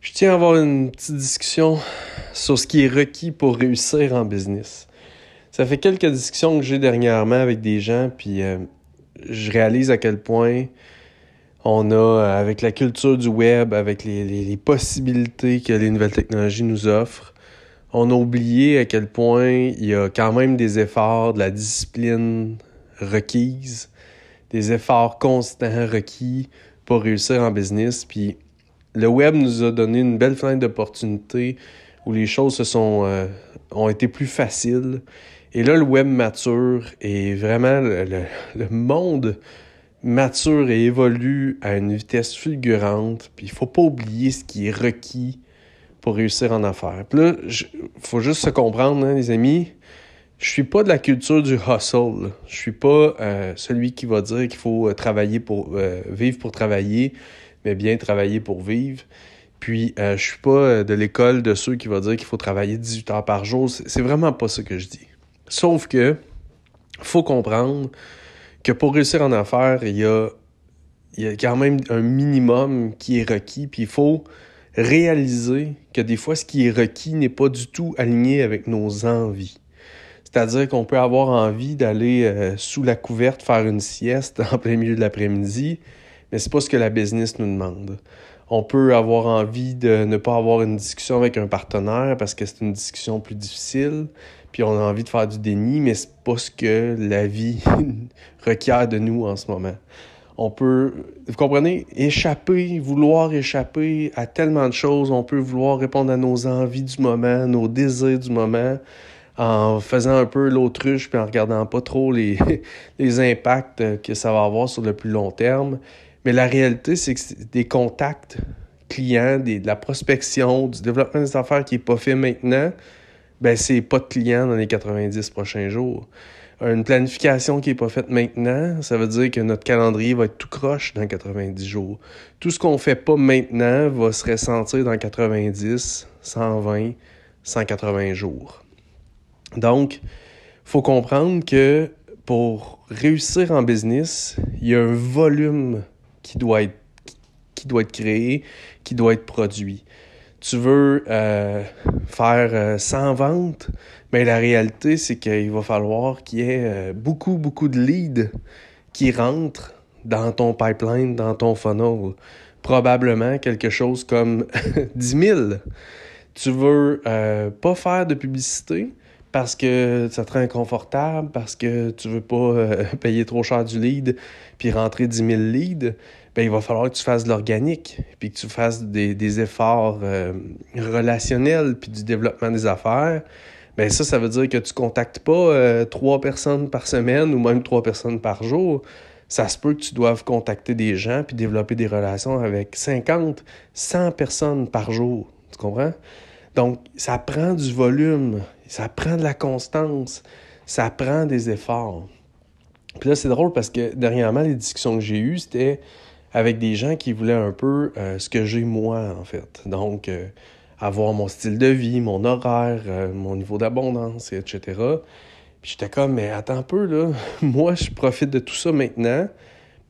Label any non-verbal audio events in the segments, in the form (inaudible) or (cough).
Je tiens à avoir une petite discussion sur ce qui est requis pour réussir en business. Ça fait quelques discussions que j'ai dernièrement avec des gens, puis euh, je réalise à quel point on a, euh, avec la culture du web, avec les, possibilités que les nouvelles technologies nous offrent, on a oublié à quel point il y a quand même des efforts, de la discipline requise, des efforts constants requis pour réussir en business. Puis le web nous a donné une belle fenêtre d'opportunité où les choses euh, ont été plus faciles. Et là, le web mature et vraiment le, le, monde mature et évolue à une vitesse fulgurante. Puis il faut pas oublier ce qui est requis pour réussir en affaires. Puis là, il faut juste se comprendre, hein, les amis. Je suis pas de la culture du hustle. Je suis pas euh, celui qui va dire qu'il faut euh, travailler pour vivre pour travailler mais bien travailler pour vivre. Puis, euh, je suis pas euh, de l'école de ceux qui vont dire qu'il faut travailler 18 heures par jour. C'est vraiment pas ça que je dis. Sauf que, faut comprendre que pour réussir en affaires, il y a, il y a quand même un minimum qui est requis. Puis, il faut réaliser que des fois, ce qui est requis n'est pas du tout aligné avec nos envies. C'est-à-dire qu'on peut avoir envie d'aller euh, sous la couverte faire une sieste (laughs) en plein milieu de l'après-midi, mais c'est pas ce que la business nous demande. On peut avoir envie de ne pas avoir une discussion avec un partenaire parce que c'est une discussion plus difficile, puis on a envie de faire du déni, mais c'est pas ce que la vie (laughs) requiert de nous en ce moment. On peut, vous comprenez, échapper, vouloir échapper à tellement de choses. On peut vouloir répondre à nos envies du moment, nos désirs du moment, en faisant un peu l'autruche puis en regardant pas trop les, (laughs) impacts que ça va avoir sur le plus long terme. Mais la réalité, c'est que des contacts clients, de la prospection, du développement des affaires qui n'est pas fait maintenant, ben c'est pas de clients dans les 90 prochains jours. Une planification qui n'est pas faite maintenant, ça veut dire que notre calendrier va être tout croche dans 90 jours. Tout ce qu'on fait pas maintenant va se ressentir dans 90, 120, 180 jours. Donc, faut comprendre que pour réussir en business, il y a un volume qui doit être, qui créé, qui doit être produit. Tu veux euh, faire 100 euh, ventes, mais la réalité, c'est qu'il va falloir qu'il y ait euh, beaucoup, beaucoup de leads qui rentrent dans ton pipeline, dans ton funnel. Probablement quelque chose comme (laughs) 10 000. Tu veux pas faire de publicité, parce que ça te rend inconfortable, parce que tu veux pas euh, (laughs) payer trop cher du lead, puis rentrer 10 000 leads, ben, il va falloir que tu fasses de l'organique, puis que tu fasses des, des efforts euh, relationnels, puis du développement des affaires. Ben ça, ça veut dire que tu contactes pas euh, trois personnes par semaine ou même trois personnes par jour. Ça se peut que tu doives contacter des gens puis développer des relations avec 50, 100 personnes par jour. Tu comprends? Donc, ça prend du volume. Ça prend de la constance, ça prend des efforts. Puis là, c'est drôle parce que dernièrement, les discussions que j'ai eues, c'était avec des gens qui voulaient un peu euh, ce que j'ai moi, en fait. Donc, euh, avoir mon style de vie, mon horaire, euh, mon niveau d'abondance, etc. Puis j'étais comme, mais attends un peu, là. (laughs) moi, je profite de tout ça maintenant.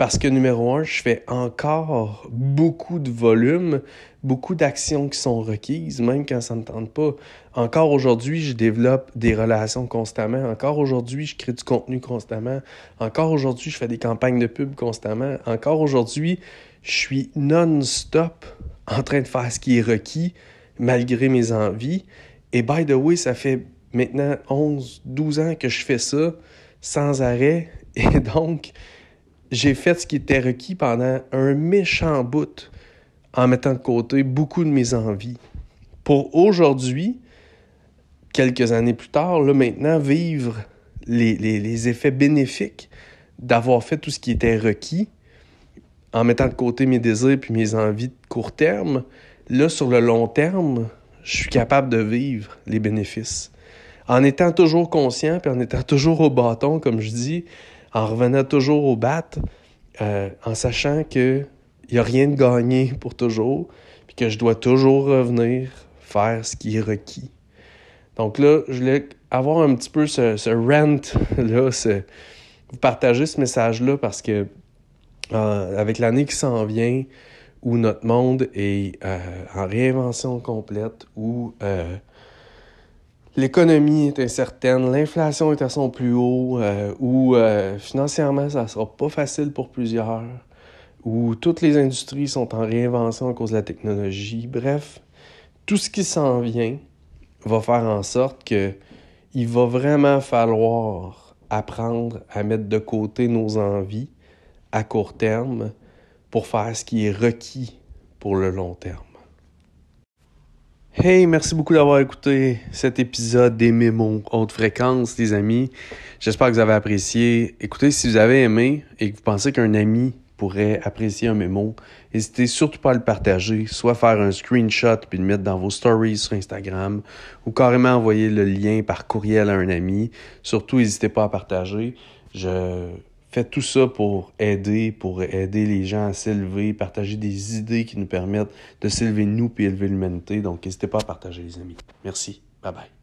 Parce que numéro un, je fais encore beaucoup de volume, beaucoup d'actions qui sont requises, même quand ça ne tente pas. Encore aujourd'hui, je développe des relations constamment. Encore aujourd'hui, je crée du contenu constamment. Encore aujourd'hui, je fais des campagnes de pub constamment. Encore aujourd'hui, je suis non-stop en train de faire ce qui est requis, malgré mes envies. Et by the way, ça fait maintenant 11, 12 ans que je fais ça sans arrêt. Et donc, j'ai fait ce qui était requis pendant un méchant bout en mettant de côté beaucoup de mes envies. Pour aujourd'hui, quelques années plus tard, là maintenant, vivre les, les effets bénéfiques d'avoir fait tout ce qui était requis en mettant de côté mes désirs puis mes envies de court terme, là, sur le long terme, je suis capable de vivre les bénéfices. En étant toujours conscient puis en étant toujours au bâton, comme je dis, en revenant toujours au bat, euh, en sachant qu'il n'y a rien de gagné pour toujours, puis que je dois toujours revenir faire ce qui est requis. Donc là, je voulais avoir un petit peu ce, ce rant-là, vous partager ce message-là parce que euh, avec l'année qui s'en vient, où notre monde est euh, en réinvention complète, où l'économie est incertaine, l'inflation est à son plus haut, euh, où financièrement ça sera pas facile pour plusieurs, où toutes les industries sont en réinvention à cause de la technologie. Bref, tout ce qui s'en vient va faire en sorte que il va vraiment falloir apprendre à mettre de côté nos envies à court terme pour faire ce qui est requis pour le long terme. Hey, merci beaucoup d'avoir écouté cet épisode des mémos haute fréquence, les amis. J'espère que vous avez apprécié. Écoutez, si vous avez aimé et que vous pensez qu'un ami pourrait apprécier un mémo, n'hésitez surtout pas à le partager, soit faire un screenshot puis le mettre dans vos stories sur Instagram ou carrément envoyer le lien par courriel à un ami. Surtout, n'hésitez pas à partager. Je Faites tout ça pour aider, pour aider les gens à s'élever, partager des idées qui nous permettent de s'élever nous puis élever l'humanité. Donc, n'hésitez pas à partager, les amis. Merci. Bye bye.